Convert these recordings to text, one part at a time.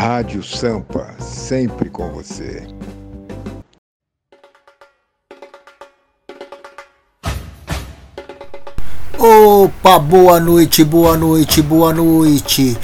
Rádio Sampa, sempre com você. Opa, boa noite, boa noite, boa noite.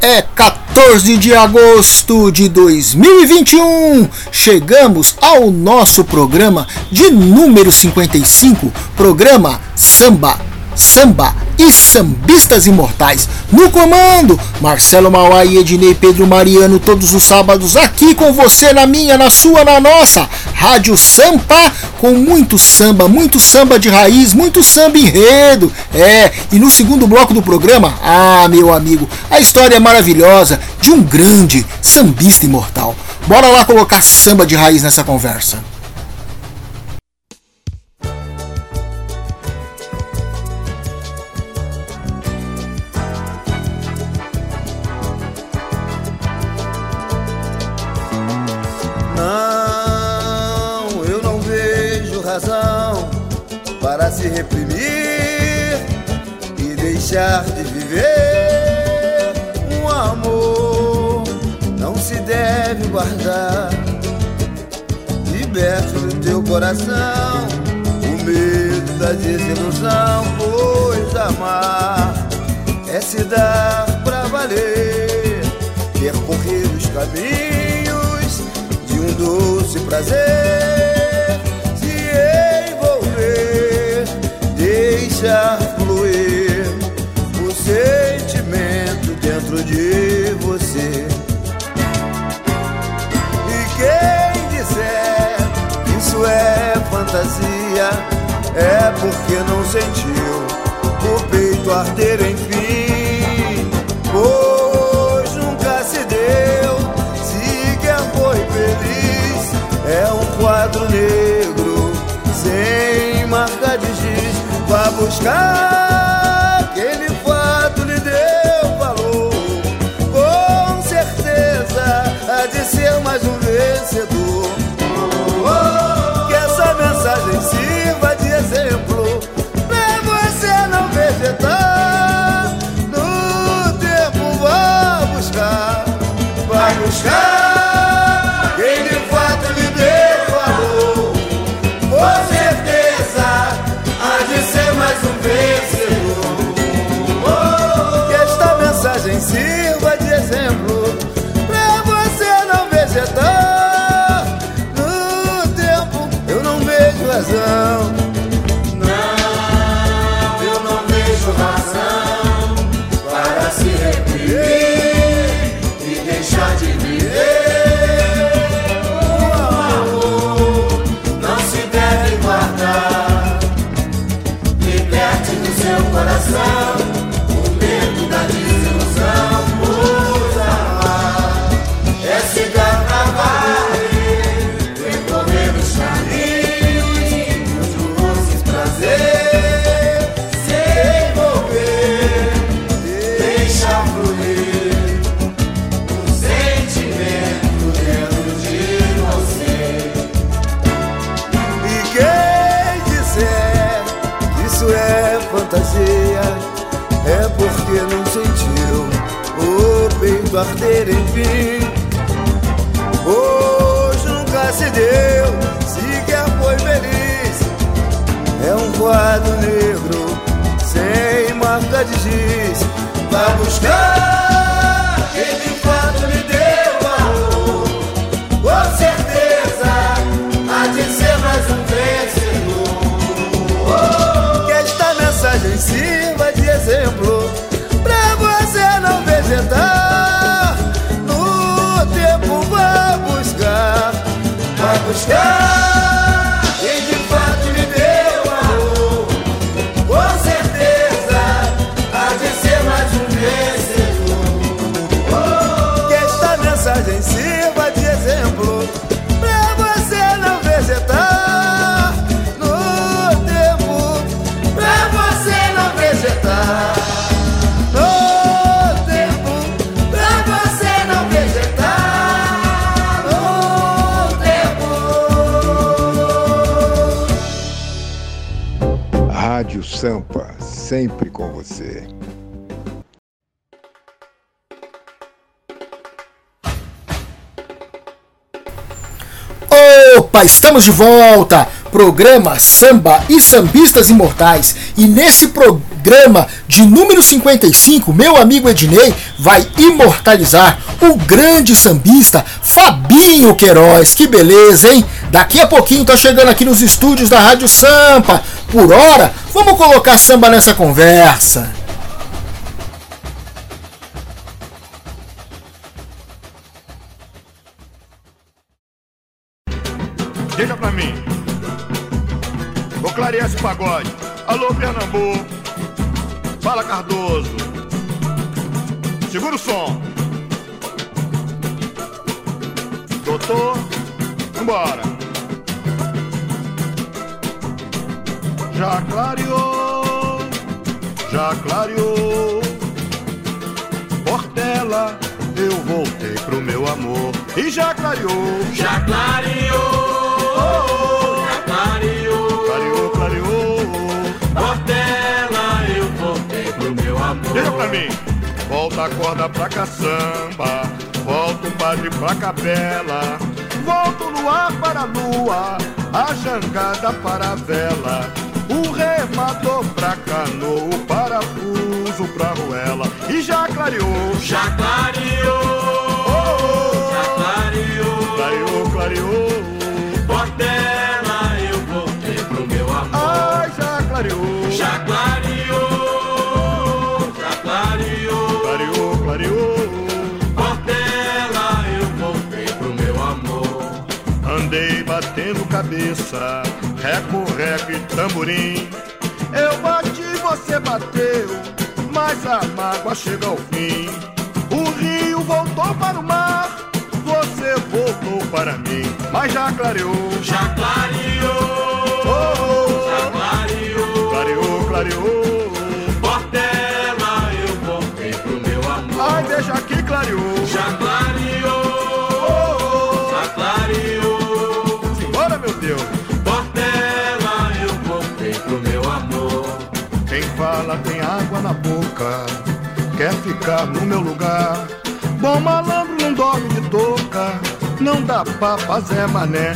É 14 de agosto de 2021. Chegamos ao nosso programa de número 55, programa Samba, Samba e sambistas imortais. No comando, Marcelo Mauá e Ednei Pedro Mariano, todos os sábados aqui com você, na minha, na sua, na nossa Rádio Sampa, com muito samba, muito samba de raiz, muito samba enredo. É, e no segundo bloco do programa, ah, meu amigo, a história é maravilhosa de um grande sambista imortal. Bora lá colocar samba de raiz nessa conversa. É porque não sentiu o peito arder enfim. Pois nunca se deu, sequer foi feliz. É um quadro negro sem marca de giz Vá buscar sirva de exemplo pra você não vegetar. No tempo eu não vejo razão. Não, eu não vejo razão para se reprimir e deixar de viver. O peito arder enfim. Hoje nunca se deu, sequer foi feliz. É um quadro negro, sem marca de giz. Vá buscar aquele quadro lhe deu valor. Com certeza há de ser mais um vencedor. Que esta mensagem sirva de exemplo pra você não vegetar. Buscar sempre com você. Opa, estamos de volta! Programa Samba e Sambistas Imortais. E nesse programa de número 55, meu amigo Ednei vai imortalizar o grande sambista Fabinho Queiroz. Que beleza, hein? Daqui a pouquinho tá chegando aqui nos estúdios da Rádio Sampa por hora, vamos colocar samba nessa conversa. Deixa pra mim. Vou clarear esse pagode. Alô, Pernambuco. Fala, Cardoso. Segura o som. Doutor, vambora. Já clareou, já clareou. Portela, eu voltei pro meu amor. E já clareou, Já clareou, já clareou. clareou, clareou. Portela, eu voltei pro meu amor. Deixa pra mim. Volta a corda pra caçamba, volta o padre pra capela, volta o luar para a lua, a jangada para a vela, o remador pra canoa, o parafuso pra ruela, e já clareou, Já clareou, já clareou. clareou, clareou, Portela, eu voltei pro meu amor. ai, já clareou, Já clareou, já clareou. clareou, clareou. Portela, eu voltei pro meu amor. Andei batendo cabeça, reco, reco e tamborim. Eu bati, você bateu, mas a mágoa chega ao fim. O rio voltou para o mar, você voltou para mim, mas já clareou. Já clareou, Oh, já clareou. clareou, clareou. Boca, quer ficar no meu lugar. Bom malandro não dorme de touca, não dá pra fazer mané.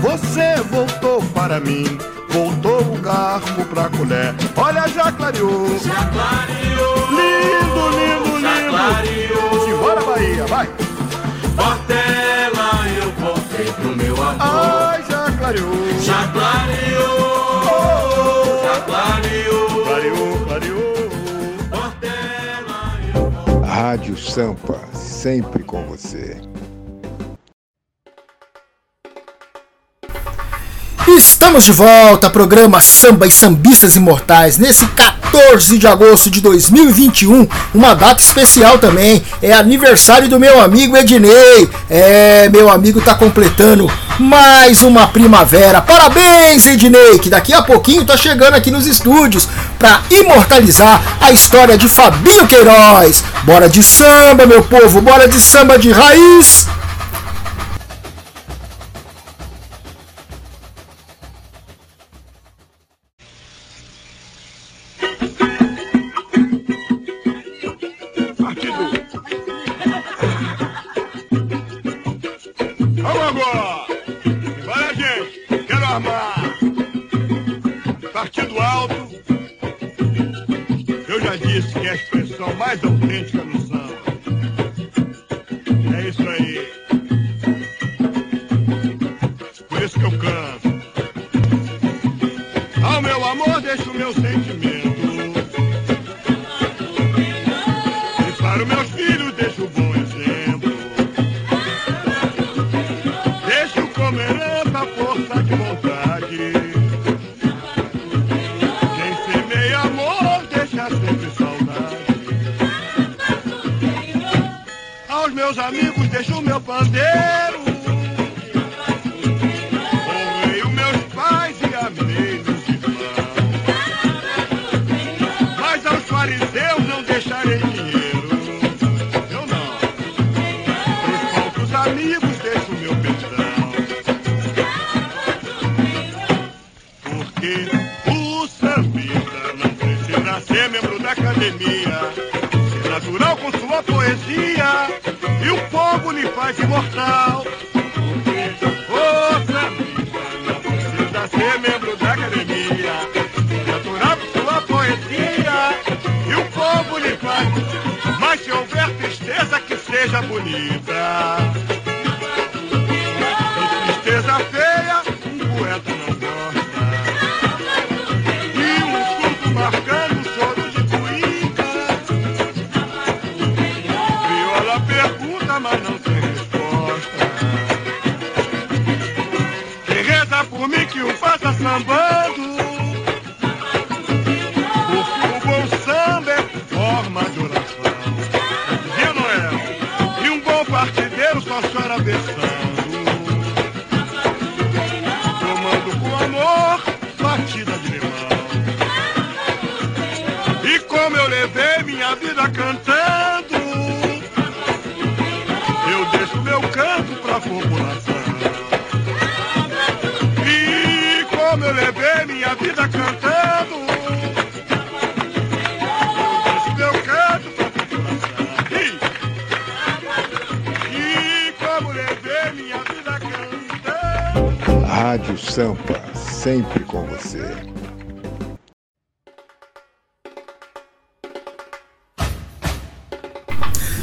Você voltou para mim, voltou o garfo pra colher. Olha, já clareou. Já clareou, Lindo, lindo, já lindo. clareou. Simbora, Bahia, vai. Portela, eu voltei pro meu amor. Ai, já clareou. Já clareou, já clareou. Rádio Sampa, sempre com você. Estamos de volta, programa Samba e Sambistas Imortais, nesse 14 de agosto de 2021, uma data especial também, é aniversário do meu amigo Ednei. É, meu amigo tá completando mais uma primavera. Parabéns, Ednei, que daqui a pouquinho tá chegando aqui nos estúdios para imortalizar a história de Fabinho Queiroz. Bora de samba, meu povo, bora de samba de raiz. Meus amigos deixo o meu pandeiro. Honrei os meus pais e amei meus irmãos. Mas aos fariseus não deixarei dinheiro. Eu não. Pros falsos amigos deixo o meu perdão. Porque o sambista não precisa ser membro da academia. Natural com sua poesia fogo lhe faz imortal. Outra precisa ser membro da academia e aturar sua poesia. E o povo lhe faz, mas se houver tristeza que seja bonita. Faça sambando. Vida cantando, eu meu canto pra população. E, e como levei minha vida cantando. Rádio Sampa, sempre com você.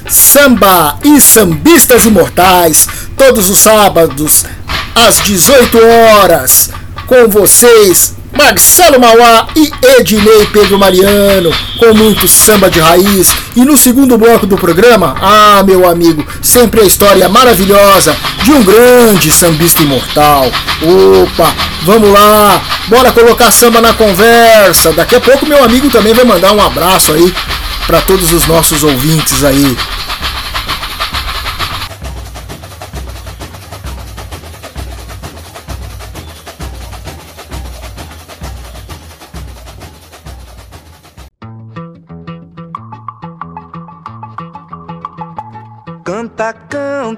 Samba e sambistas imortais, todos os sábados às 18 horas, com vocês, Marcelo Mauá e Ednei Pedro Mariano, com muito samba de raiz. E no segundo bloco do programa, ah, meu amigo, sempre a história maravilhosa de um grande sambista imortal. Opa, vamos lá, bora colocar samba na conversa. Daqui a pouco meu amigo também vai mandar um abraço aí para todos os nossos ouvintes aí.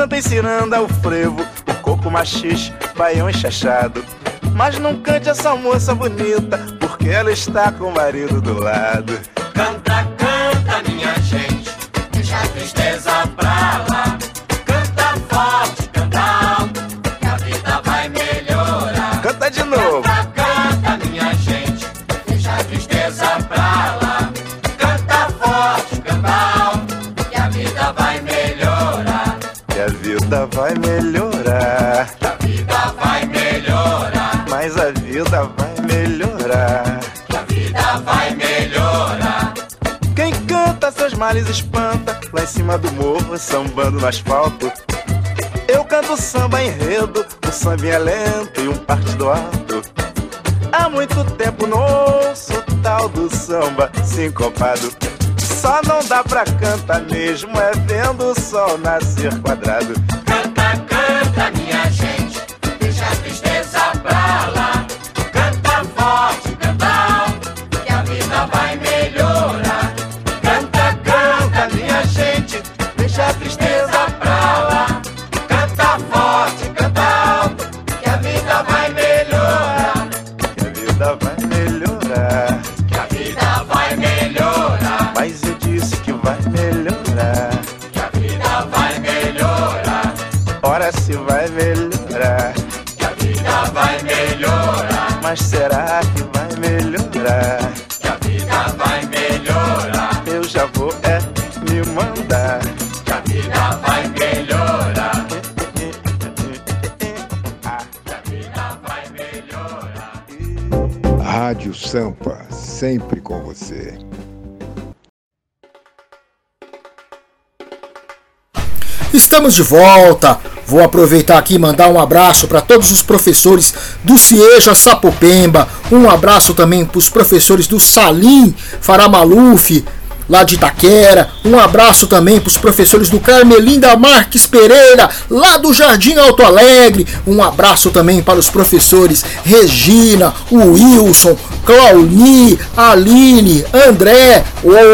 Cantem ciranda, o frevo, o coco machixe, baião enxachado. Mas não cante essa moça bonita, porque ela está com o marido do lado. Canta, canta, minha gente, deixa a tristeza pra lá. Vida vai melhorar. Que a vida vai melhorar, Mas a vida vai melhorar. que a vida vai melhorar. Quem canta seus males espanta. Lá em cima do morro, sambando no asfalto. Eu canto samba enredo. Um sambinha lento e um partido alto Há muito tempo não ouço o tal do samba sincopado Só não dá pra cantar mesmo É vendo o sol nascer quadrado Mas será que vai melhorar? que a vida vai melhorar. Eu já vou é me mandar. Que a vida vai melhorar, Ah, que a vida vai melhorar. Rádio Sampa, sempre com você. Estamos de volta. Vou aproveitar aqui e mandar um abraço para todos os professores do Cieja Sapopemba. Um abraço também para os professores do Salim Faramaluf, lá de Itaquera. Um abraço também para os professores do Carmelinda Marques Pereira, lá do Jardim Alto Alegre. Um abraço também para os professores Regina, Wilson, Clauni, Aline, André.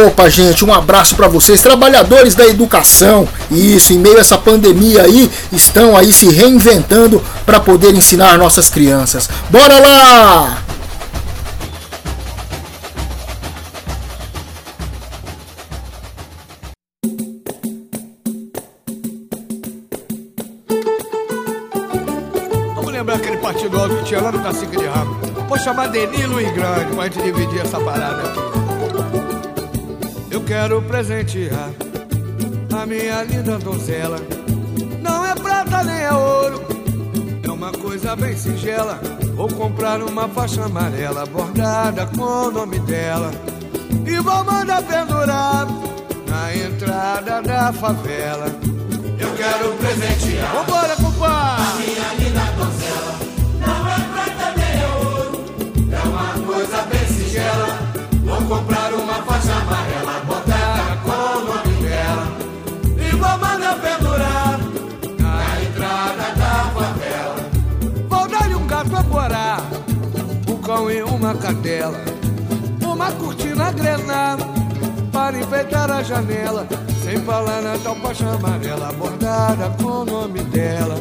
Opa, gente, um abraço para vocês, trabalhadores da educação. Isso, em meio a essa pandemia aí, estão aí se reinventando para poder ensinar nossas crianças. Bora lá! Denilo e Grande pra gente dividir essa parada aqui. Eu quero presentear a minha linda donzela. Não é prata nem é ouro, é uma coisa bem singela. Vou comprar uma faixa amarela bordada com o nome dela. E vou mandar pendurar na entrada da favela. Eu quero presentear. Vambora, compadre! Vou comprar uma faixa amarela botada com o nome dela e vou mandar pendurar na entrada da favela. Vou dar-lhe um gato a corar, um cão e uma cadela, uma cortina grená para enfeitar a janela. Sem falar na tal faixa amarela bordada com o nome dela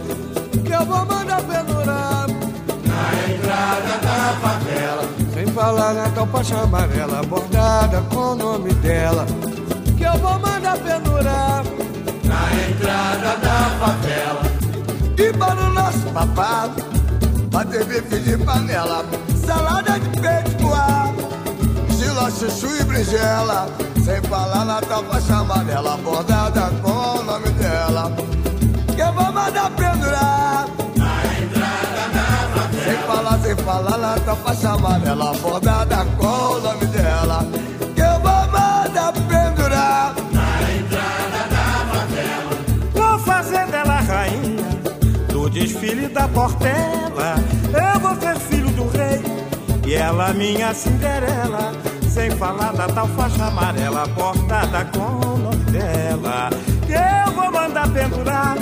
que eu vou mandar pendurar na entrada da favela. Falar na tal faixa amarela bordada com o nome dela que eu vou mandar pendurar na entrada da favela. E para o nosso papado, bater bife de panela, salada de peito voar, estilo chuchu e brinjela. Sem falar na tal faixa amarela bordada com o nome dela que eu vou mandar pendurar sem falar, sem falar na tua faixa amarela bordada com o nome dela Que eu vou mandar pendurar Vou fazer dela rainha do desfile da Portela. Eu vou ser filho do rei e ela minha Cinderela. Sem falar da tal faixa amarela bordada com o nome dela. Que eu vou mandar pendurar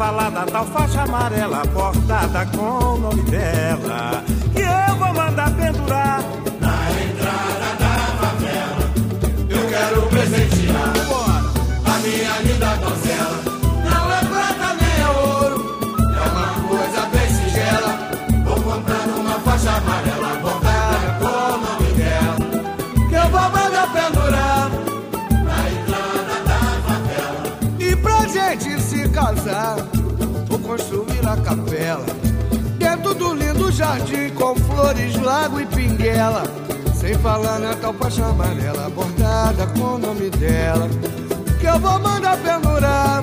falar da tal faixa amarela bordada com o nome dela. Que eu vou mandar pendurar Eu quero presentear a minha linda donzela. Não é prata nem é ouro É uma coisa bem singela. Vou comprar uma faixa amarela capela. Dentro do lindo jardim com flores, lago e pinguela. Sem falar na tal faixa amarela bordada com o nome dela. Que eu vou mandar pendurar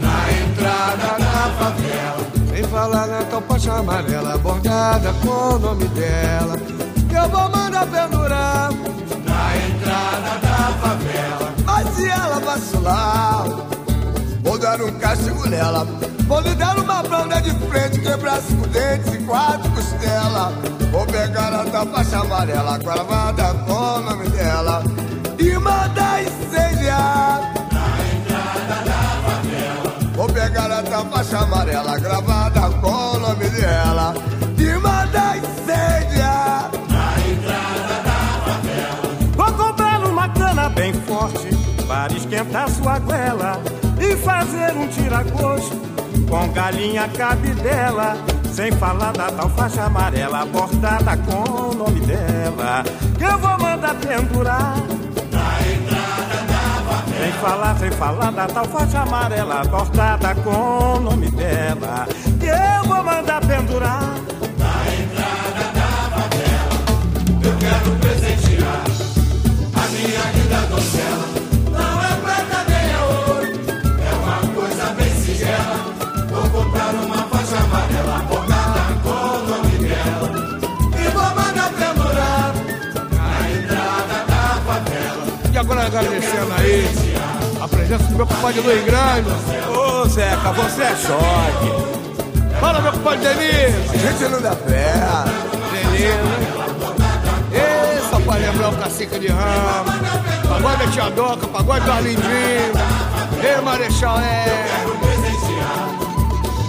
Na entrada da favela. Sem falar na tal faixa amarela bordada com o nome dela. Que eu vou mandar pendurar Na entrada da favela. Mas se ela vacilar Vou dar um castigo nela. Vou lhe dar uma banda de frente, quebrar cinco dentes e quatro costelas. Vou pegar a tua faixa amarela, gravada com o nome dela. E mandar incendiar. Na entrada da favela. Vou pegar a tua faixa amarela, gravada com o nome dela. E mandar incendiar. Vou comprar uma cana bem forte para esquentar sua goela e fazer um tiragosto com galinha cabidela. Sem falar da tal faixa amarela bordada com o nome dela, que eu vou mandar pendurar. Sem falar, sem falar da tal faixa amarela bordada com o nome dela, que eu vou mandar pendurar. Eu quero agradecendo aí a presença do meu compadre Luiz Grande. Ô Zeca, você é choque. Fala, meu compadre Denise. Gente não dá pé. Beleza. Essa pra lembrar o cacique de rama. Pagode da Tia Doca, pagode do Arlindinho. Ei, Marechal, é.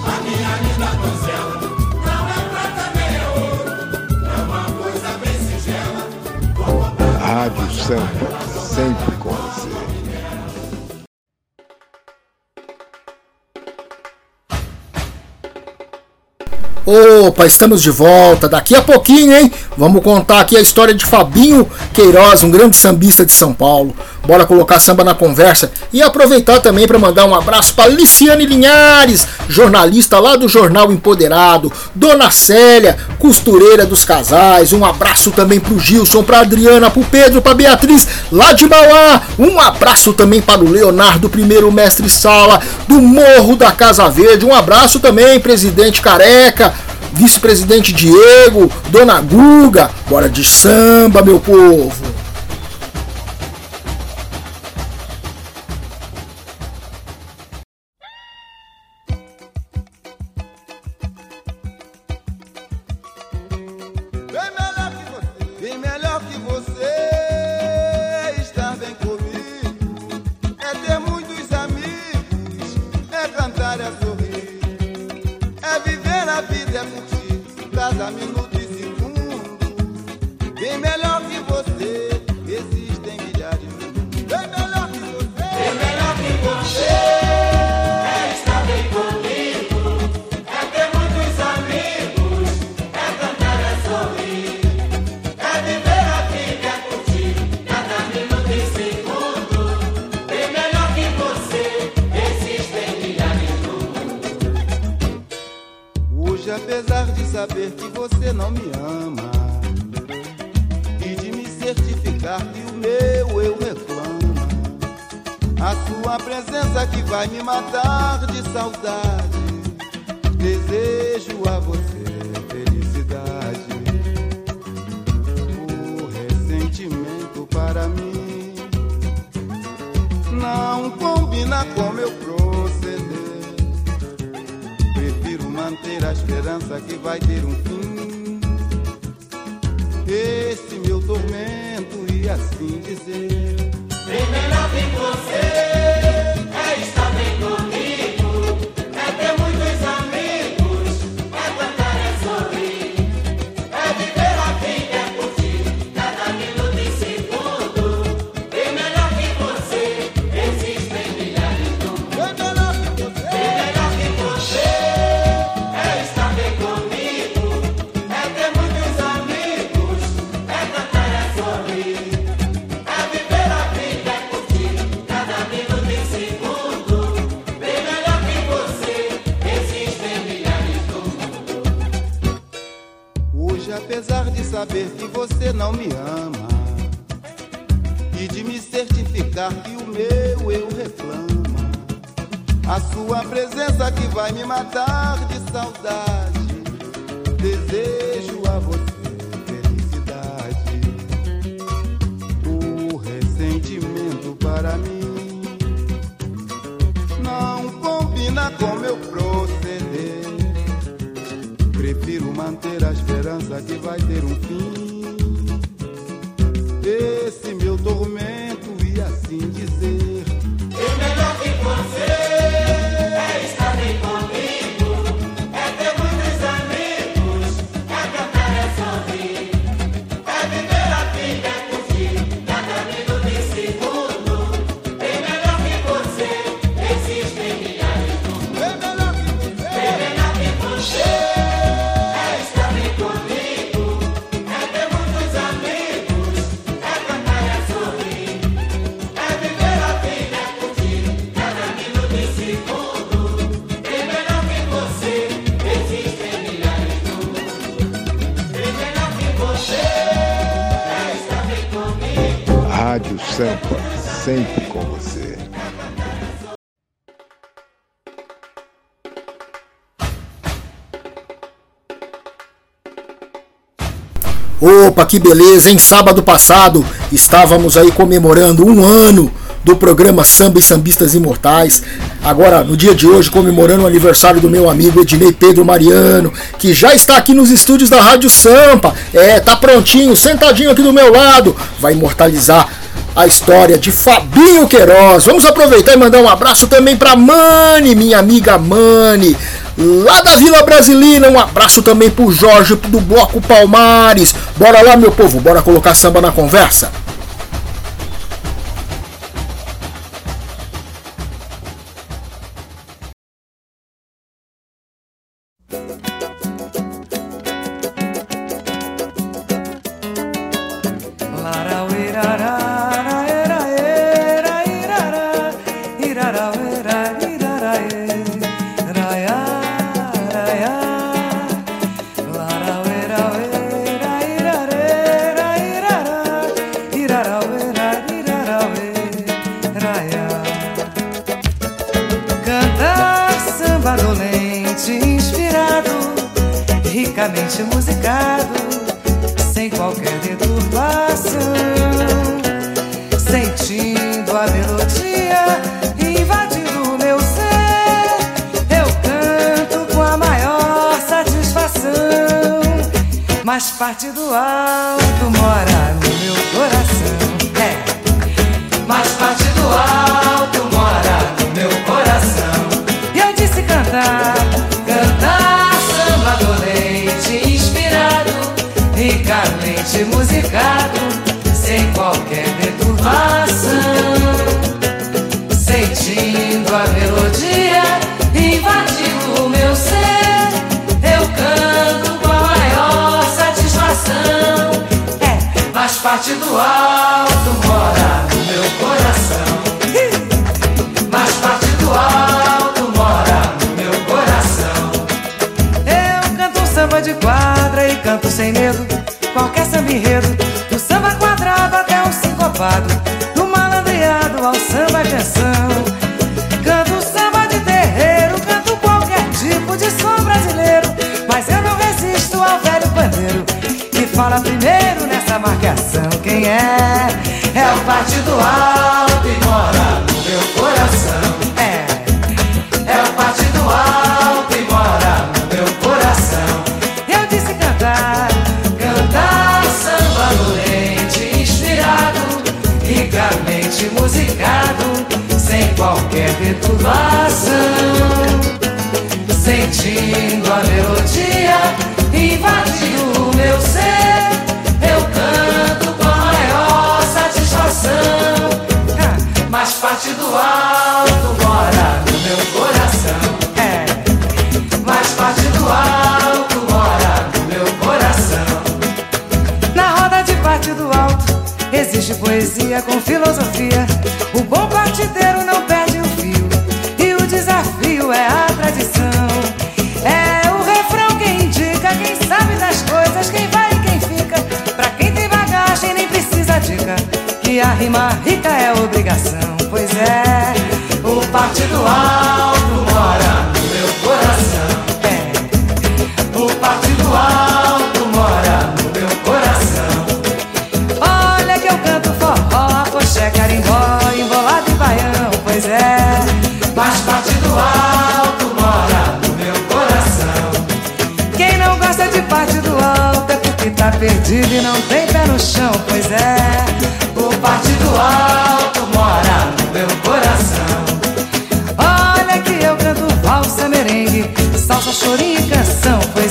A minha linda donzela não é prata nem é ouro, é uma coisa bem singela. Rádio Sampa, sempre com Opa, estamos de volta. Daqui a pouquinho, hein? Vamos contar aqui a história de Fabinho Queiroz, um grande sambista de São Paulo. Bora colocar samba na conversa e aproveitar também para mandar um abraço para Liciane Linhares, jornalista lá do Jornal Empoderado, Dona Célia, costureira dos casais. Um abraço também pro Gilson, pra Adriana, pro Pedro, pra Beatriz, lá de Mauá. Um abraço também para o Leonardo, primeiro mestre sala do Morro da Casa Verde. Um abraço também, presidente Careca, vice-presidente Diego, Dona Guga. Bora de samba, meu povo. Rádio Sampa, sempre com você. Opa, que beleza, hein? Sábado passado estávamos aí comemorando um ano do programa Samba e Sambistas Imortais. Agora, no dia de hoje, comemorando o aniversário do meu amigo Ednei Pedro Mariano, que já está aqui nos estúdios da Rádio Sampa. É, tá prontinho, sentadinho aqui do meu lado. Vai imortalizar a história de Fabinho Queiroz. Vamos aproveitar e mandar um abraço também para Mani, minha amiga Mani, lá da Vila Brasilina. Um abraço também pro Jorge do Bloco Palmares. Bora lá, meu povo, bora colocar samba na conversa. Ricamente musicado, sem qualquer deturpação. Sentindo a melodia invadindo o meu ser, eu canto com a maior satisfação. É, mas parte do alto mora sincopado. Do malandreado ao samba canção. Canto samba de terreiro, canto qualquer tipo de som brasileiro. Mas eu não resisto ao velho pandeiro que fala primeiro nessa marcação. Quem é? É o partido alto perturbação. Sentindo a melodia invadir o meu ser, eu canto com a maior satisfação. Ah, Mas parte do alto mora no meu coração. É, mas parte do alto mora no meu coração. Na roda de parte do alto existe poesia com filosofia. É obrigação. Pois é, o partido alto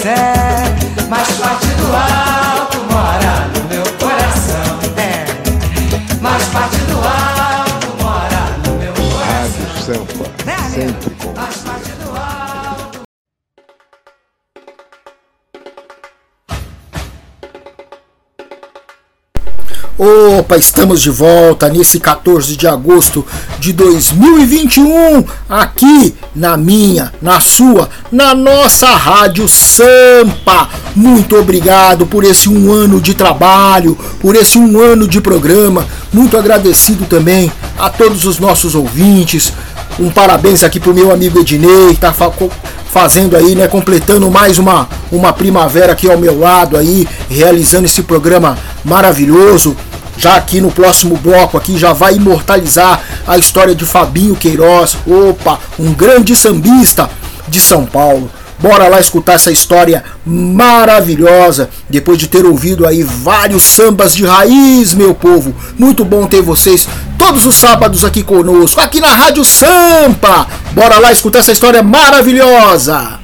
pois é. Mas parte do alto mora no meu coração. É. Mas parte do alto mora no meu coração. Rádio Sampa, sempre com Mas parte do alto Opa, estamos de volta nesse 14 de agosto de 2021, aqui na minha, na sua, na nossa Rádio Sampa. Muito obrigado por esse um ano de trabalho, por esse um ano de programa. Muito agradecido também a todos os nossos ouvintes. Um parabéns aqui pro meu amigo Ednei, que tá fazendo aí, né, completando mais uma, uma primavera aqui ao meu lado aí, realizando esse programa maravilhoso. Já aqui no próximo bloco aqui já vai imortalizar a história de Fabinho Queiroz. Opa, um grande sambista de São Paulo. Bora lá escutar essa história maravilhosa, depois de ter ouvido aí vários sambas de raiz, meu povo. Muito bom ter vocês todos os sábados aqui conosco, aqui na Rádio Sampa. Bora lá escutar essa história maravilhosa.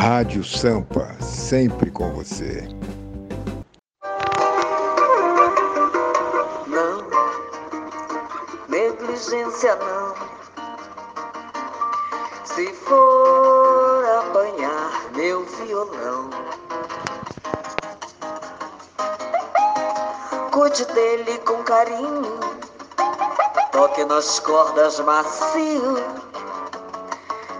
Rádio Sampa, sempre com você. Não, negligência não. Se for apanhar meu violão, cuide dele com carinho, toque nas cordas macio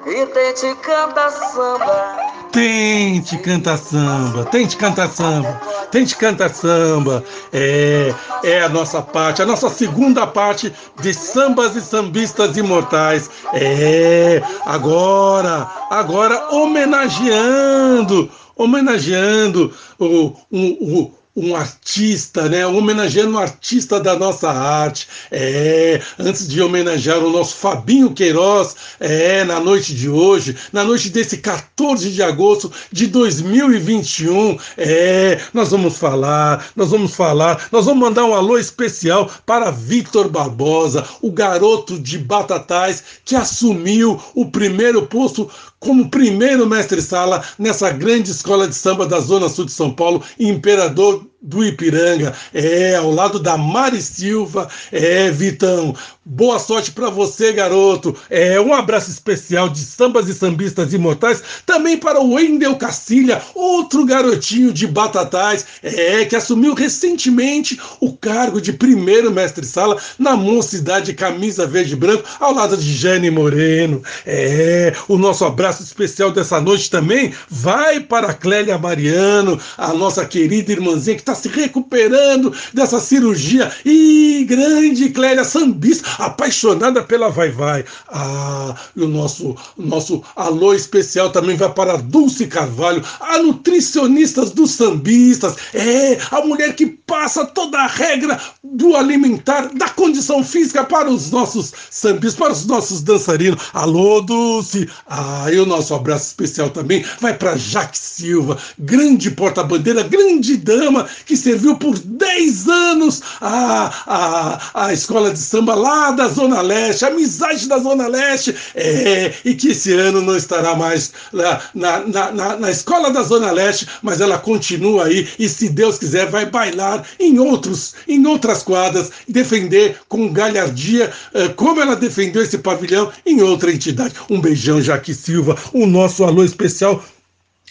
e tente cantar samba. Tente cantar samba, tente cantar samba, tente cantar samba. É, é a nossa parte, a nossa segunda parte de sambas e sambistas imortais. É, agora, agora homenageando, homenageando o, o, o um artista, né? Homenageando um artista da nossa arte. É, antes de homenagear o nosso Fabinho Queiroz, é, na noite de hoje, na noite desse 14 de agosto de 2021, é, nós vamos falar, nós vamos falar, nós vamos mandar um alô especial para Victor Barbosa, o garoto de Batatais que assumiu o primeiro posto como primeiro mestre-sala nessa grande escola de samba da Zona Sul de São Paulo, Imperador do Ipiranga, é, ao lado da Mari Silva, é, Vitão, boa sorte para você, garoto, é, um abraço especial de sambas e sambistas imortais, também para o Wendel Cacilha, outro garotinho de Batatais, é, que assumiu recentemente o cargo de primeiro mestre-sala na mocidade camisa verde e branco, ao lado de Jane Moreno, é, o nosso abraço especial dessa noite também vai para a Clélia Mariano, a nossa querida irmãzinha que está se recuperando dessa cirurgia. E grande Clélia Sambis, apaixonada pela Vai Vai. Ah, e o nosso, nosso alô especial também vai para Dulce Carvalho, a nutricionista dos sambistas. É, a mulher que passa toda a regra do alimentar, da condição física para os nossos sambistas, para os nossos dançarinos. Alô, Dulce. Ah, e o nosso abraço especial também vai para Jaque Silva, grande porta-bandeira, grande dama, que serviu por 10 anos a, a, a escola de samba lá da Zona Leste, amizade da Zona Leste, é, e que esse ano não estará mais na, na, na, na escola da Zona Leste, mas ela continua aí e, se Deus quiser, vai bailar em, outros, em outras quadras defender com galhardia, é, como ela defendeu esse pavilhão em outra entidade. Um beijão, Jaque Silva, o nosso alô especial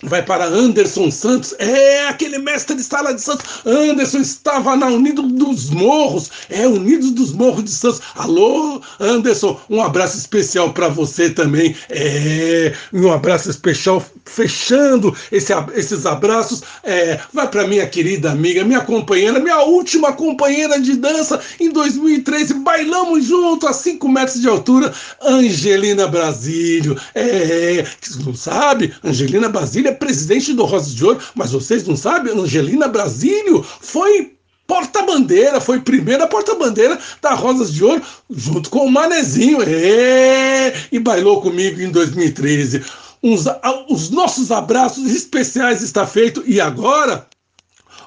Vai para Anderson Santos, é aquele mestre de sala de Santos. Anderson estava na Unido dos Morros, é Unidos dos Morros de Santos. Alô, Anderson, um abraço especial para você também. É, um abraço especial, fechando esse, esses abraços. É, vai para minha querida amiga, minha companheira, minha última companheira de dança em 2013. Bailamos junto a 5 metros de altura, Angelina Brasílio. É, não sabe? Angelina Brasílio é presidente do Rosas de Ouro, mas vocês não sabem, Angelina Brasílio foi porta-bandeira, foi primeira porta-bandeira da Rosas de Ouro, junto com o Manezinho, é, e bailou comigo em 2013. Uns, os nossos abraços especiais está feito e agora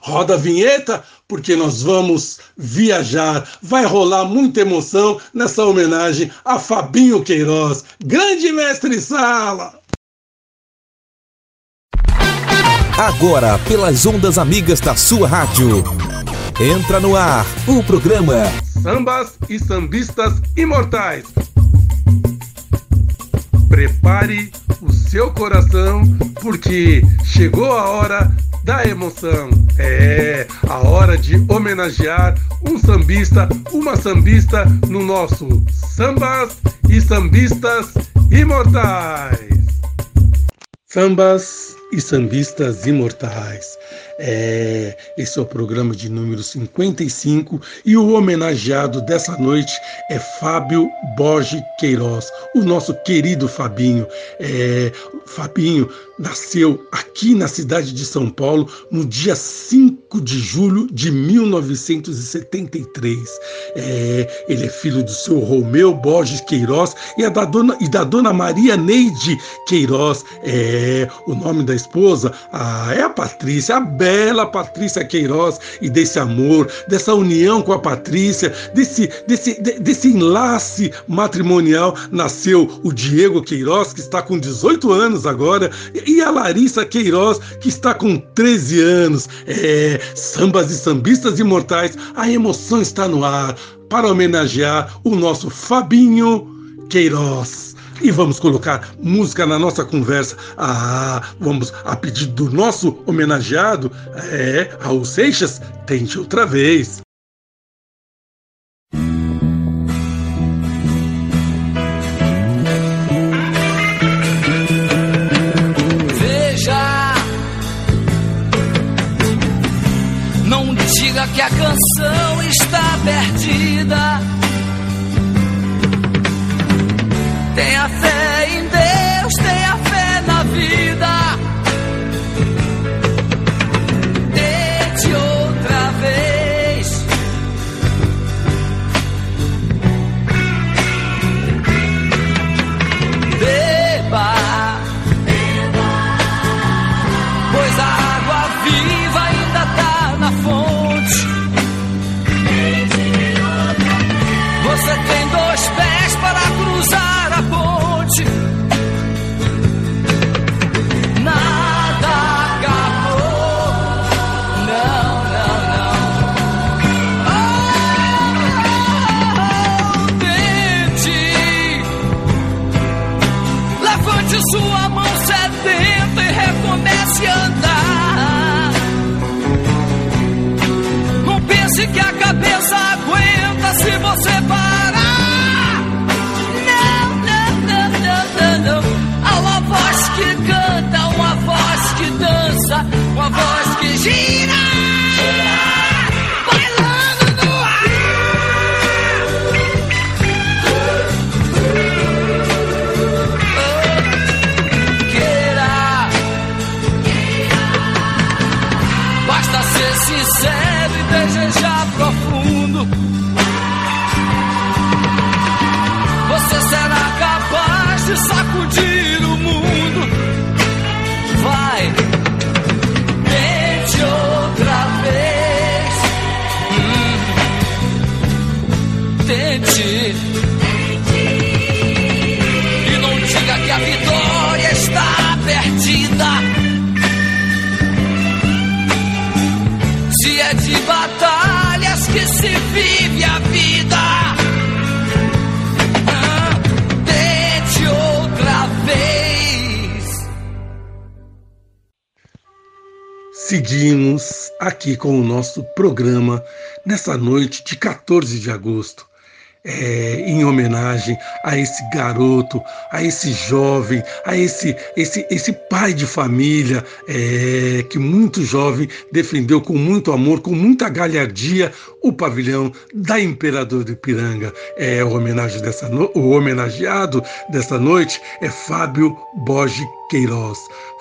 roda a vinheta porque nós vamos viajar. Vai rolar muita emoção nessa homenagem a Fabinho Queiroz, grande mestre sala. Agora, pelas ondas amigas da sua rádio. Entra no ar o programa Sambas e Sambistas Imortais. Prepare o seu coração, porque chegou a hora da emoção. É a hora de homenagear um sambista, uma sambista no nosso Sambas e Sambistas Imortais. Sambas e sambistas imortais. É, esse é o programa de número 55 e o homenageado dessa noite é Fábio Borges Queiroz, o nosso querido Fabinho. É, Fabinho nasceu aqui na cidade de São Paulo no dia 5 de julho de 1973. É, ele é filho do seu Romeu Borges Queiroz e, da dona, e da dona Maria Neide Queiroz. É, o nome da esposa ah, é a Patrícia, a bela Patrícia Queiroz, e desse amor, dessa união com a Patrícia, desse, desse, desse enlace matrimonial, nasceu o Diego Queiroz, que está com 18 anos agora, e a Larissa Queiroz, que está com 13 anos. É, sambas e sambistas imortais, a emoção está no ar para homenagear o nosso Fabinho Queiroz e vamos colocar música na nossa conversa. Ah, vamos a pedido do nosso homenageado, é, Raul Seixas, tente outra vez. Não diga que a canção está perdida. Tenha fé perdida. Se é de batalhas que se vive a vida. Ah, outra vez. Seguimos aqui com o nosso programa nessa noite de 14 de agosto. É, em homenagem a esse garoto, a esse jovem, a esse, esse, esse pai de família é, que muito jovem defendeu com muito amor, com muita galhardia o pavilhão da Imperador de Piranga. É, o, homenagem dessa no... o homenageado dessa noite é Fábio Borges Queiroz.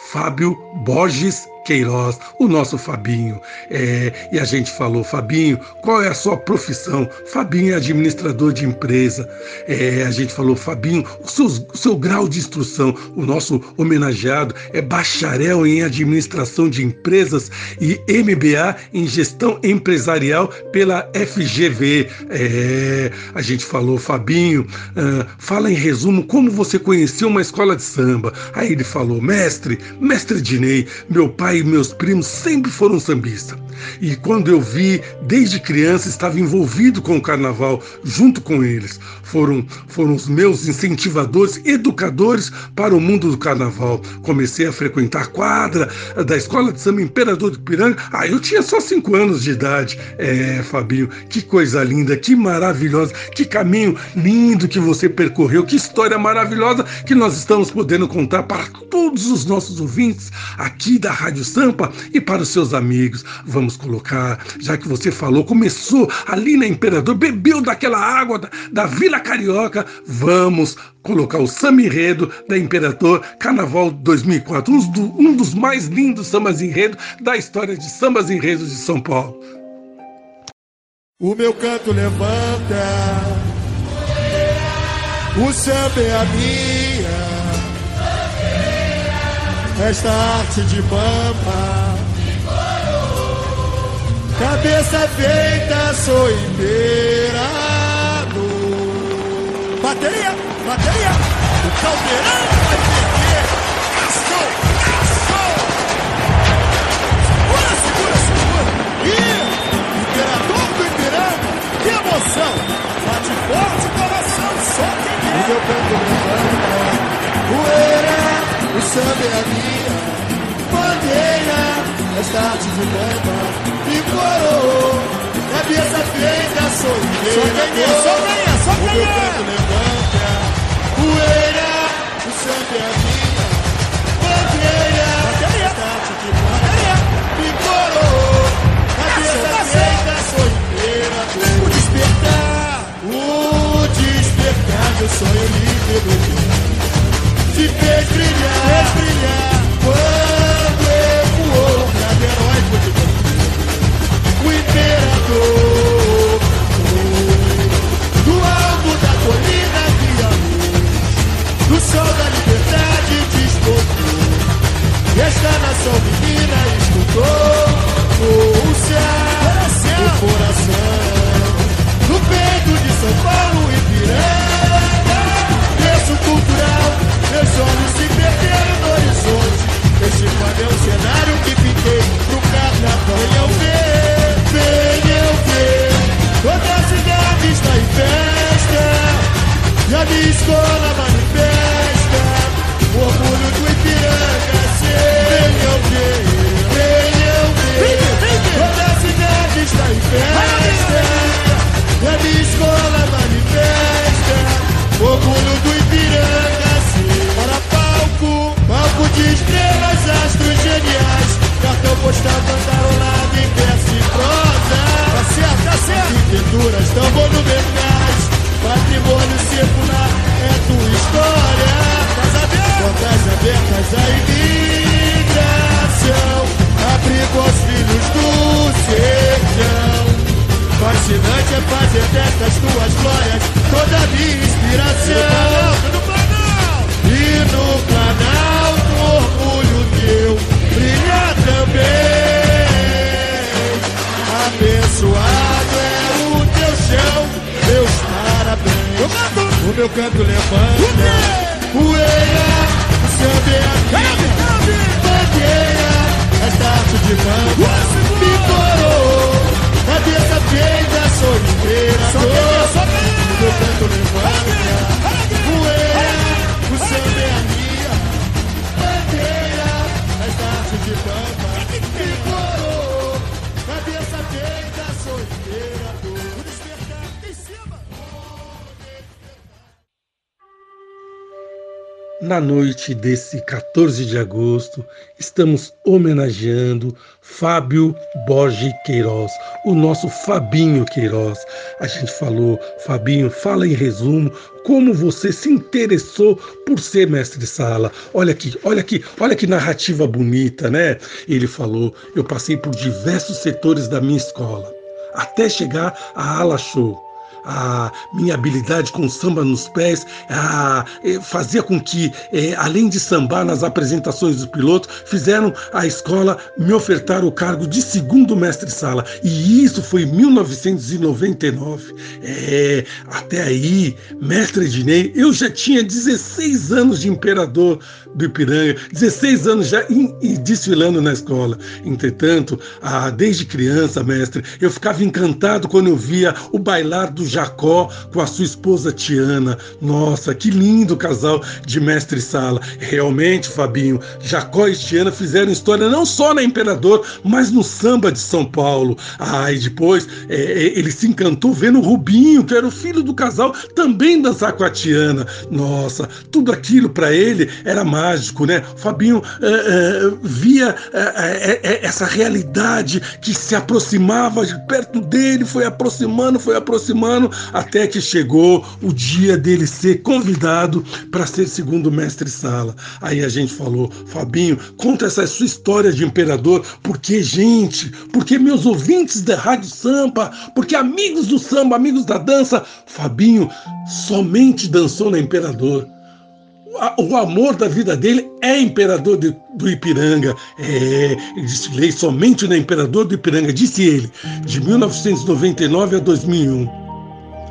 Fábio Borges Queiroz, o nosso Fabinho. É, e a gente falou, Fabinho, qual é a sua profissão? Fabinho é administrador de empresa. É, a gente falou, Fabinho, o seu, seu grau de instrução. O nosso homenageado é bacharel em administração de empresas e MBA em gestão empresarial pela FGV. É, a gente falou, Fabinho, ah, fala em resumo como você conheceu uma escola de samba. Aí ele falou, mestre, mestre Dinei, meu pai e meus primos sempre foram sambistas. E quando eu vi, desde criança, estava envolvido com o carnaval, junto com eles. Foram, foram os meus incentivadores, educadores para o mundo do carnaval. Comecei a frequentar a quadra da Escola de Samba Imperador do Piranga. Ah, eu tinha só cinco anos de idade. É, Fabinho, que coisa linda, que maravilhosa, que caminho lindo que você percorreu, que história maravilhosa que nós estamos podendo contar para todos os nossos ouvintes aqui da Rádio Sampa e para os seus amigos. Vamos colocar, já que você falou, começou ali na Imperador, bebeu daquela água da, da Vila Carioca, vamos colocar o samba enredo da Imperador Carnaval 2004, um, do, um dos mais lindos sambas enredo da história de sambas enredos de São Paulo. O meu canto levanta, o samba é a minha, esta arte de bamba. Cabeça feita, sou imperado. Bateria, bateria. O caldeirão vai perder. Ação, ação. Segura, segura, segura. Ih, imperador do Ipiranga. Que emoção. Bate forte o coração, só quem é. O meu canto levanta. Poeira, o samba é a minha. Bandeira esta arte de bamba me coroou. Cabeça feita, sou Só é, só é, só é. O meu canto levanta, poeira, o sangue é minha. Bandeira, esta arte de bamba me coroou. Cabeça feita, sou imperador. O despertar, o despertar do sonho livre do. Te fez brilhar, fez brilhar. Do alto da colina via luz do sol da liberdade despontou e esta nação menina escutou o céu, o coração no peito de São Paulo e Piranga. Berço cultural meus olhos se perderam no horizonte. Este quadro escola manifesta. O orgulho do Ipiranga ser. Venham ver, venham ver. Toda a cidade está em festa. E a minha escola manifesta. O orgulho do Ipiranga ser. Para palco, palco de estrela astros geniais. Cartão postal cantarolado em verso e prosa. Tá certo, tá certo. Arquiteturas tão monumentais. Patrimônio circular é tua história. Portas abertas à imigração. Abrigo aos filhos do sertão. Fascinante é fazer destas tuas glórias toda a minha inspiração. E no Planalto, orgulho teu brilha também. Abençoado é o teu chão, O meu canto levanta, poeira, o é a minha bandeira. Esta arte de banda me coroou, cabeça feita, sou imperador. O meu canto levanta, poeira, Na noite desse 14 de agosto, estamos homenageando Fábio Borges Queiroz, o nosso Fabinho Queiroz. A gente falou, Fabinho, fala em resumo como você se interessou por ser mestre sala. Olha aqui, olha aqui, olha que narrativa bonita, né? Ele falou: "Eu passei por diversos setores da minha escola, até chegar à ala show a minha habilidade com samba nos pés a, eh, fazia com que, eh, além de sambar nas apresentações dos pilotos, fizeram a escola me ofertar o cargo de segundo mestre-sala. E isso foi em 1999. É, até aí, mestre Ednei, eu já tinha 16 anos de imperador do Ipiranga, 16 anos já in, desfilando na escola. Entretanto, ah, desde criança, mestre, eu ficava encantado quando eu via o bailar do Jacó com a sua esposa Tiana. Nossa, que lindo casal de mestre Sala. Realmente, Fabinho, Jacó e Tiana fizeram história não só na Imperador, mas no samba de São Paulo. Ah, depois é, é ele se encantou vendo o Rubinho, que era o filho do casal, também dançar com a Tiana. Nossa, tudo aquilo para ele era mágico, né? O Fabinho é, é, via é, é, essa realidade que se aproximava de perto dele, foi aproximando, foi aproximando, até que chegou o dia dele ser convidado para ser segundo mestre sala. Aí a gente falou, Fabinho, conta essa sua história de imperador, porque gente, porque meus ouvintes da Rádio Sampa, porque amigos do samba, amigos da dança, Fabinho somente dançou na Imperador. O amor da vida dele é Imperador de, do Ipiranga. É, desfilei somente na Imperador do Ipiranga, disse ele, de 1999 a 2001.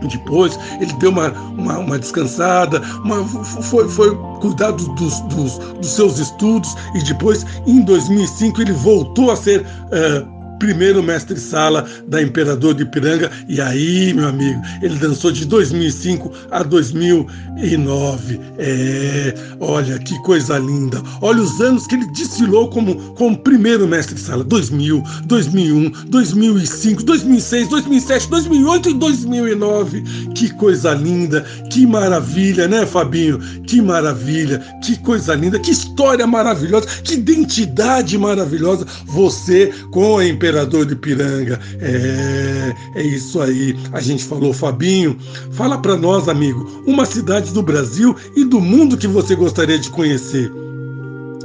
Depois ele deu uma, uma, uma descansada, uma, foi, foi cuidar dos, dos, dos, seus estudos e depois, em 2005, ele voltou a ser. Uh, primeiro mestre-sala da Imperador de Ipiranga. E aí, meu amigo, ele dançou de 2005 a 2009. É, olha que coisa linda. Olha os anos que ele desfilou como, como primeiro mestre-sala: 2000, 2001, 2005, 2006, 2007, 2008 e 2009. Que coisa linda, que maravilha, né, Fabinho? Que maravilha, que coisa linda, que história maravilhosa, que identidade maravilhosa. Você com a Imperador Imperador de Piranga. É, é isso aí. A gente falou, Fabinho. Fala para nós, amigo, uma cidade do Brasil e do mundo que você gostaria de conhecer.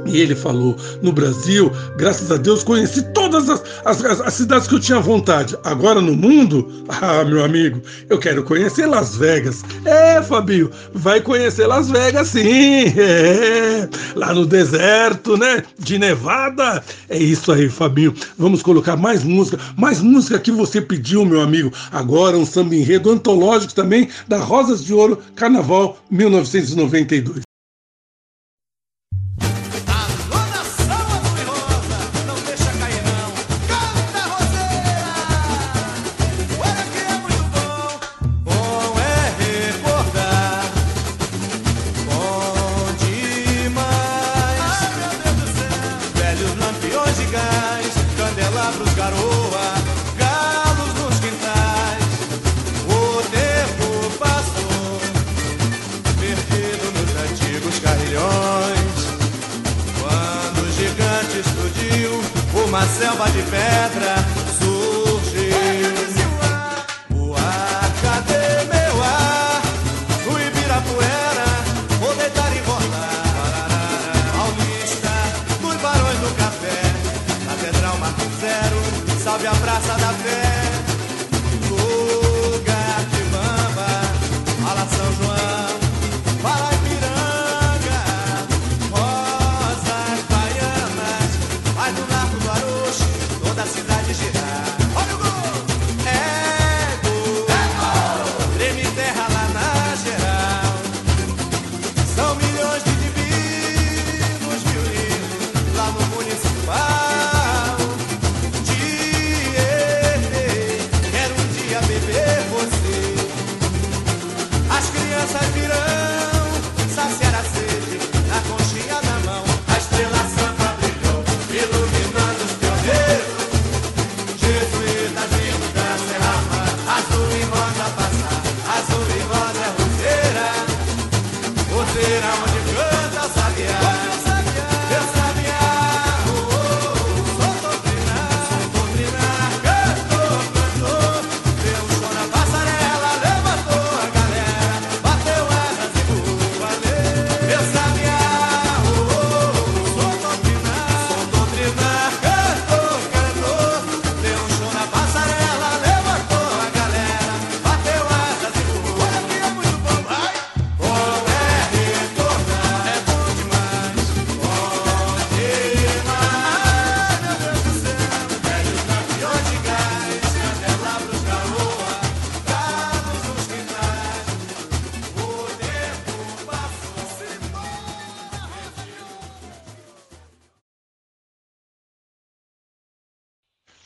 E ele falou: no Brasil, graças a Deus, conheci todas as, as, as, cidades que eu tinha vontade. Agora no mundo, ah, meu amigo, eu quero conhecer Las Vegas. É, Fabio, vai conhecer Las Vegas sim. É, lá no deserto, né? De Nevada. É isso aí, Fabinho. Vamos colocar mais música, mais música que você pediu, meu amigo. Agora um samba enredo antológico também da Rosas de Ouro, Carnaval 1992. No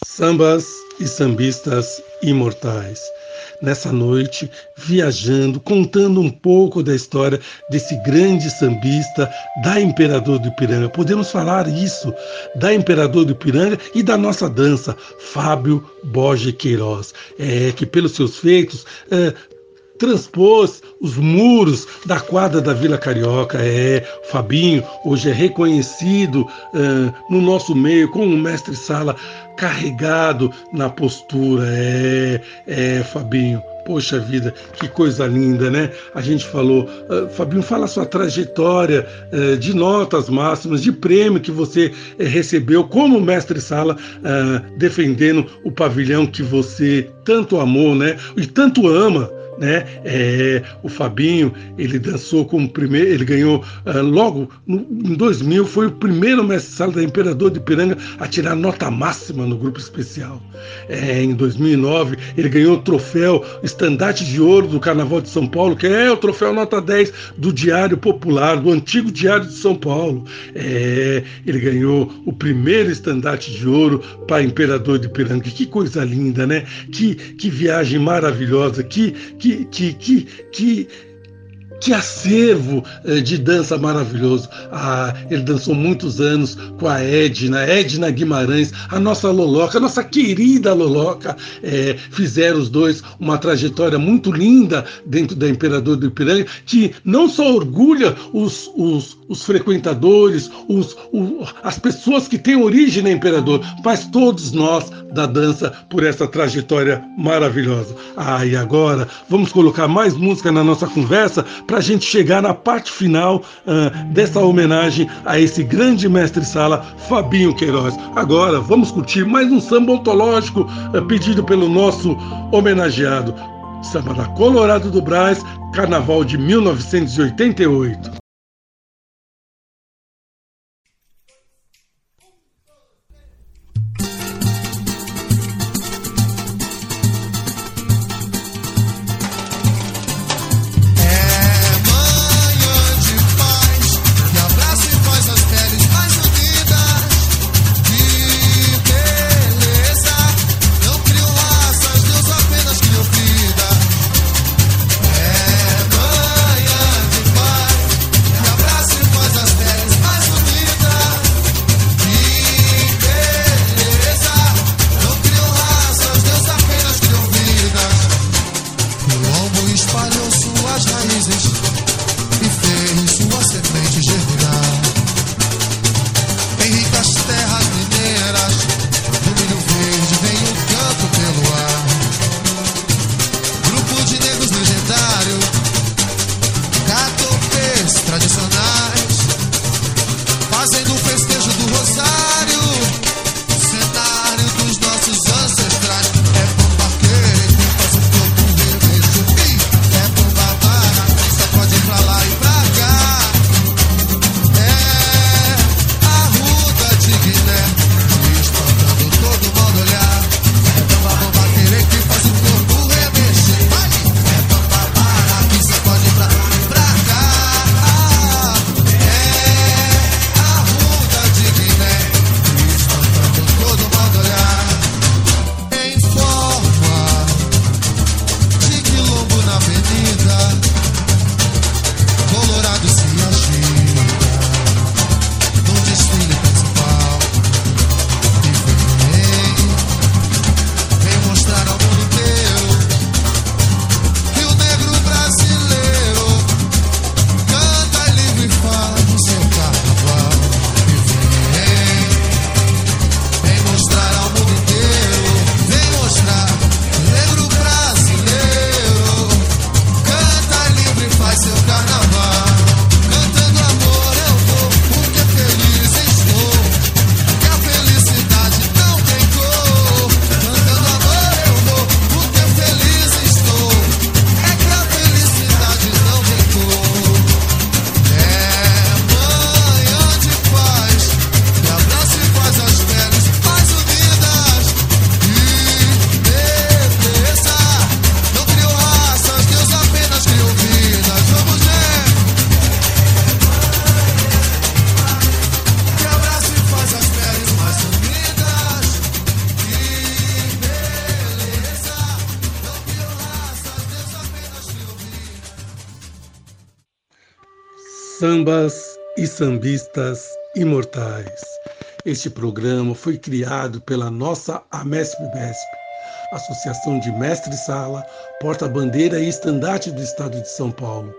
Sambas e sambistas imortais. Nessa noite, viajando, contando um pouco da história desse grande sambista da Imperador do Ipiranga. Podemos falar isso da Imperador do Ipiranga e da nossa dança, Fábio Borges Queiroz, é, que pelos seus feitos é, transpôs os muros da quadra da Vila Carioca. É, Fabinho hoje é reconhecido uh, no nosso meio como um mestre sala carregado na postura. É, é, Fabinho. Poxa vida, que coisa linda, né? A gente falou, uh, Fabinho, fala a sua trajetória uh, de notas máximas, de prêmio que você uh, recebeu como mestre-sala, defendendo o pavilhão que você tanto amou, né? E tanto ama né? É, o Fabinho, ele dançou como primeiro, ele ganhou uh, logo no, em 2000, foi o primeiro mestre-sala da Imperador de Piranga a tirar nota máxima no grupo especial. É, em 2009, ele ganhou o troféu Estandarte de Ouro do Carnaval de São Paulo, que é o troféu nota 10 do Diário Popular, do antigo Diário de São Paulo. É, ele ganhou o primeiro Estandarte de Ouro para Imperador de Piranga. Que coisa linda, né? Que, que viagem maravilhosa, que, que que, que, que, que acervo eh, de dança maravilhoso. Ah, ele dançou muitos anos com a Edna, Edna Guimarães, a nossa Loloca, a nossa querida Loloca. É, fizeram os dois uma trajetória muito linda dentro da Imperador do Ipiranga, que não só orgulha os, os, os frequentadores, os, as pessoas que têm origem na Imperador, mas todos nós da dança por essa trajetória maravilhosa. Ah, e agora vamos colocar mais música na nossa conversa para a gente chegar na parte final uh, dessa homenagem a esse grande mestre-sala, Fabinho Queiroz. Agora vamos curtir mais um samba ontológico uh, pedido pelo nosso homenageado. Samba da Colorado do Brás, Carnaval de 1988. Sambistas imortais. Este programa foi criado pela nossa AMESP-BESP, Associação de Mestre-Sala, Porta-Bandeira e Estandarte do Estado de São Paulo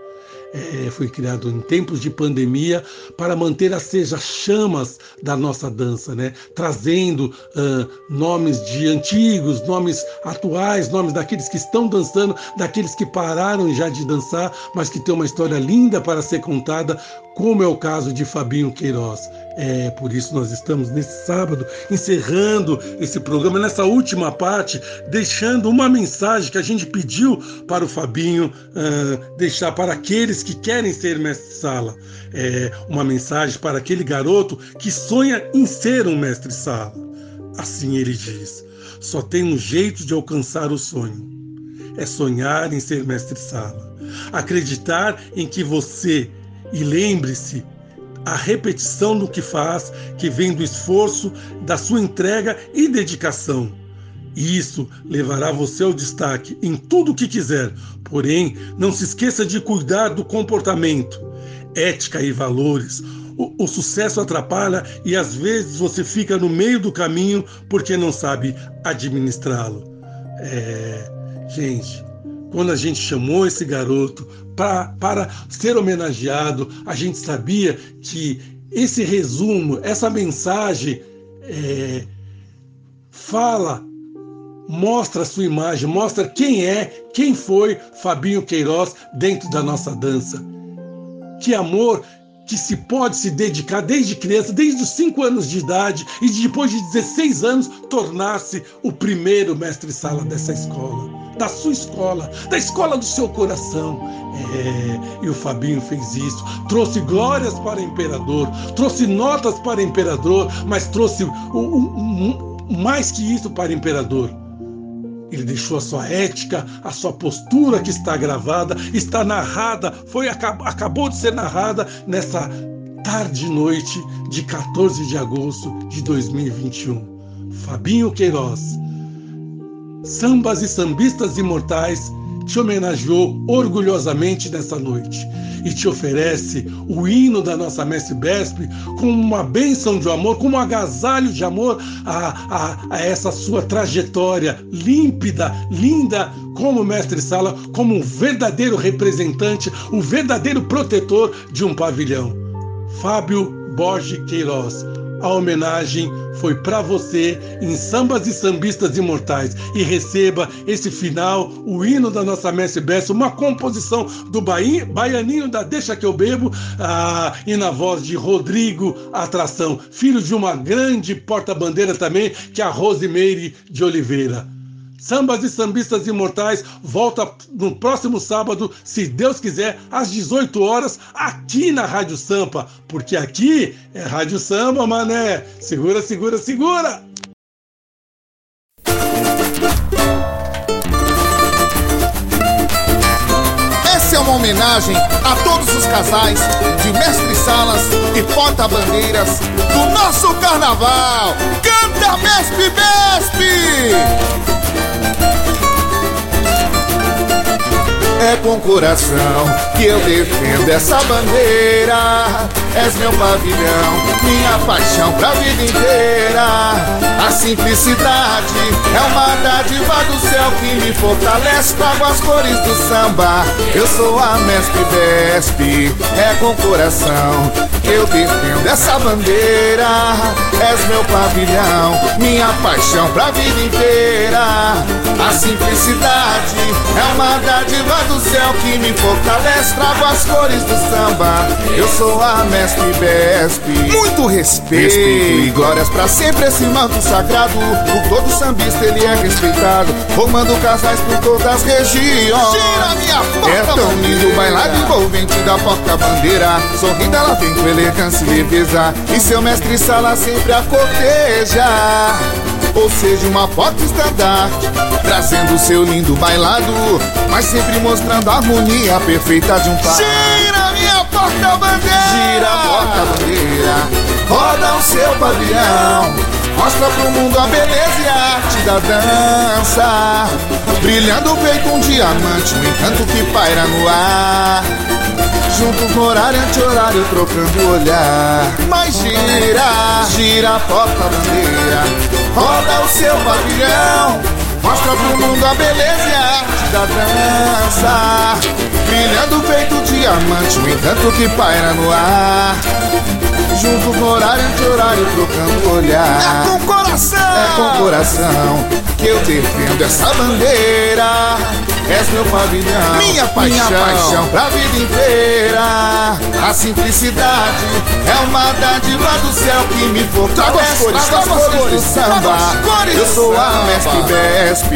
é, foi criado em tempos de pandemia para manter acesa as chamas da nossa dança, né? trazendo uh, nomes de antigos, nomes atuais, nomes daqueles que estão dançando, daqueles que pararam já de dançar, mas que têm uma história linda para ser contada, como é o caso de Fabinho Queiroz. É por isso nós estamos nesse sábado encerrando esse programa, nessa última parte, deixando uma mensagem que a gente pediu para o Fabinho uh, deixar para aqueles que querem ser mestre-sala. É uma mensagem para aquele garoto que sonha em ser um mestre-sala. Assim ele diz: só tem um jeito de alcançar o sonho. É sonhar em ser mestre-sala. Acreditar em que você, e lembre-se, a repetição do que faz, que vem do esforço, da sua entrega e dedicação. E isso levará você ao destaque em tudo o que quiser. Porém, não se esqueça de cuidar do comportamento, ética e valores. O, o, sucesso atrapalha e às vezes você fica no meio do caminho porque não sabe administrá-lo. É, gente, quando a gente chamou esse garoto pra, para ser homenageado, a gente sabia que esse resumo, essa mensagem é, fala, mostra a sua imagem, mostra quem é, quem foi Fabinho Queiroz dentro da nossa dança. Que amor que se pode se dedicar desde criança, desde os 5 anos de idade e depois de 16 anos tornar-se o primeiro mestre-sala dessa escola, da sua escola, da escola do seu coração. É, e o Fabinho fez isso, trouxe glórias para o imperador, trouxe notas para o imperador, mas trouxe mais que isso para o imperador. Ele deixou a sua ética, a sua postura que está gravada, está narrada, foi acabou de ser narrada nessa tarde e noite de 14 de agosto de 2021. Fabinho Queiroz. Sambas e sambistas imortais te homenageou orgulhosamente nessa noite e te oferece o hino da nossa Mestre Besp como uma bênção de amor, como um agasalho de amor a, a, a essa sua trajetória límpida, linda, como Mestre Sala, como um verdadeiro representante, o um verdadeiro protetor de um pavilhão. Fábio Borges Queiroz a homenagem foi para você em Sambas e Sambistas Imortais. E receba esse final, o hino da nossa Mestre Bessa, uma composição do Baianinho da Deixa Que Eu Bebo, ah, e na voz de Rodrigo Atração, filho de uma grande porta-bandeira também, que é a Rosimeire de Oliveira. Sambas e Sambistas Imortais volta no próximo sábado, se Deus quiser, às 18 horas, aqui na Rádio Sampa, porque aqui é Rádio Samba, mané. Segura, segura, segura! Essa é uma homenagem a todos os casais de mestre-salas e porta-bandeiras do nosso carnaval. Canta Mestre Mestre! É com coração que eu defendo essa bandeira. És meu pavilhão, minha paixão pra vida inteira. A simplicidade é uma dádiva do céu que me fortalece. Trago as cores do samba. Eu sou a mestre Vespe, é com coração que eu defendo essa bandeira. És meu pavilhão, minha paixão pra vida inteira. A simplicidade é uma dádiva do céu que me fortalece. Trago as cores do samba. Eu sou a mestre Besp. Muito respeito. respeito e glórias pra sempre esse manto sagrado. Por todo sambista ele é respeitado. Formando casais por todas as regiões. Gira minha porta É tão lindo o bailado envolvente da porta-bandeira. Sorrindo ela vem com elegância e leveza. E seu mestre sala sempre a corteja ou seja, uma foto estandarte, trazendo seu lindo bailado, mas sempre mostrando a harmonia perfeita de um par. Gira minha porta-bandeira, gira a porta-bandeira, roda o seu pavilhão, mostra pro mundo a beleza e a arte da dança, brilhando feito um diamante, o encanto que paira no ar. Juntos no horário, anti-horário, trocando olhar. Mas gira, gira a porta-bandeira. Roda o seu pavilhão. Mostra pro mundo a beleza e a arte da dança. Brilhando feito diamante, o encanto que paira no ar. Juntos no horário, anti-horário, trocando olhar. É com coração! É com coração que eu defendo essa bandeira. És meu pavilhão, Minha paixão. minha paixão pra vida inteira. A simplicidade é uma dádiva do céu que me Traga as fortalece. cores, Traga as cores do samba. cores Eu sou a. Mestre Besp,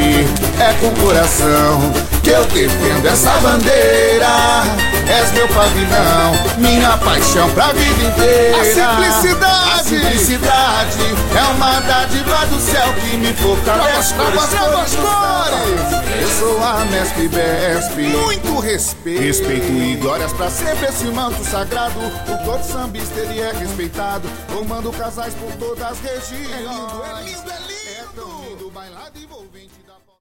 é com coração que eu defendo essa bandeira. És meu pavilhão, minha paixão pra vida inteira. A simplicidade. A simplicidade é uma dádiva do céu que me fortalece. As cores. Eu sou a Mestre Besp. Muito respeito. Respeito e glórias pra sempre esse manto sagrado. O todo sambista ele é respeitado, formando casais por todas as regiões. É lindo, é lindo,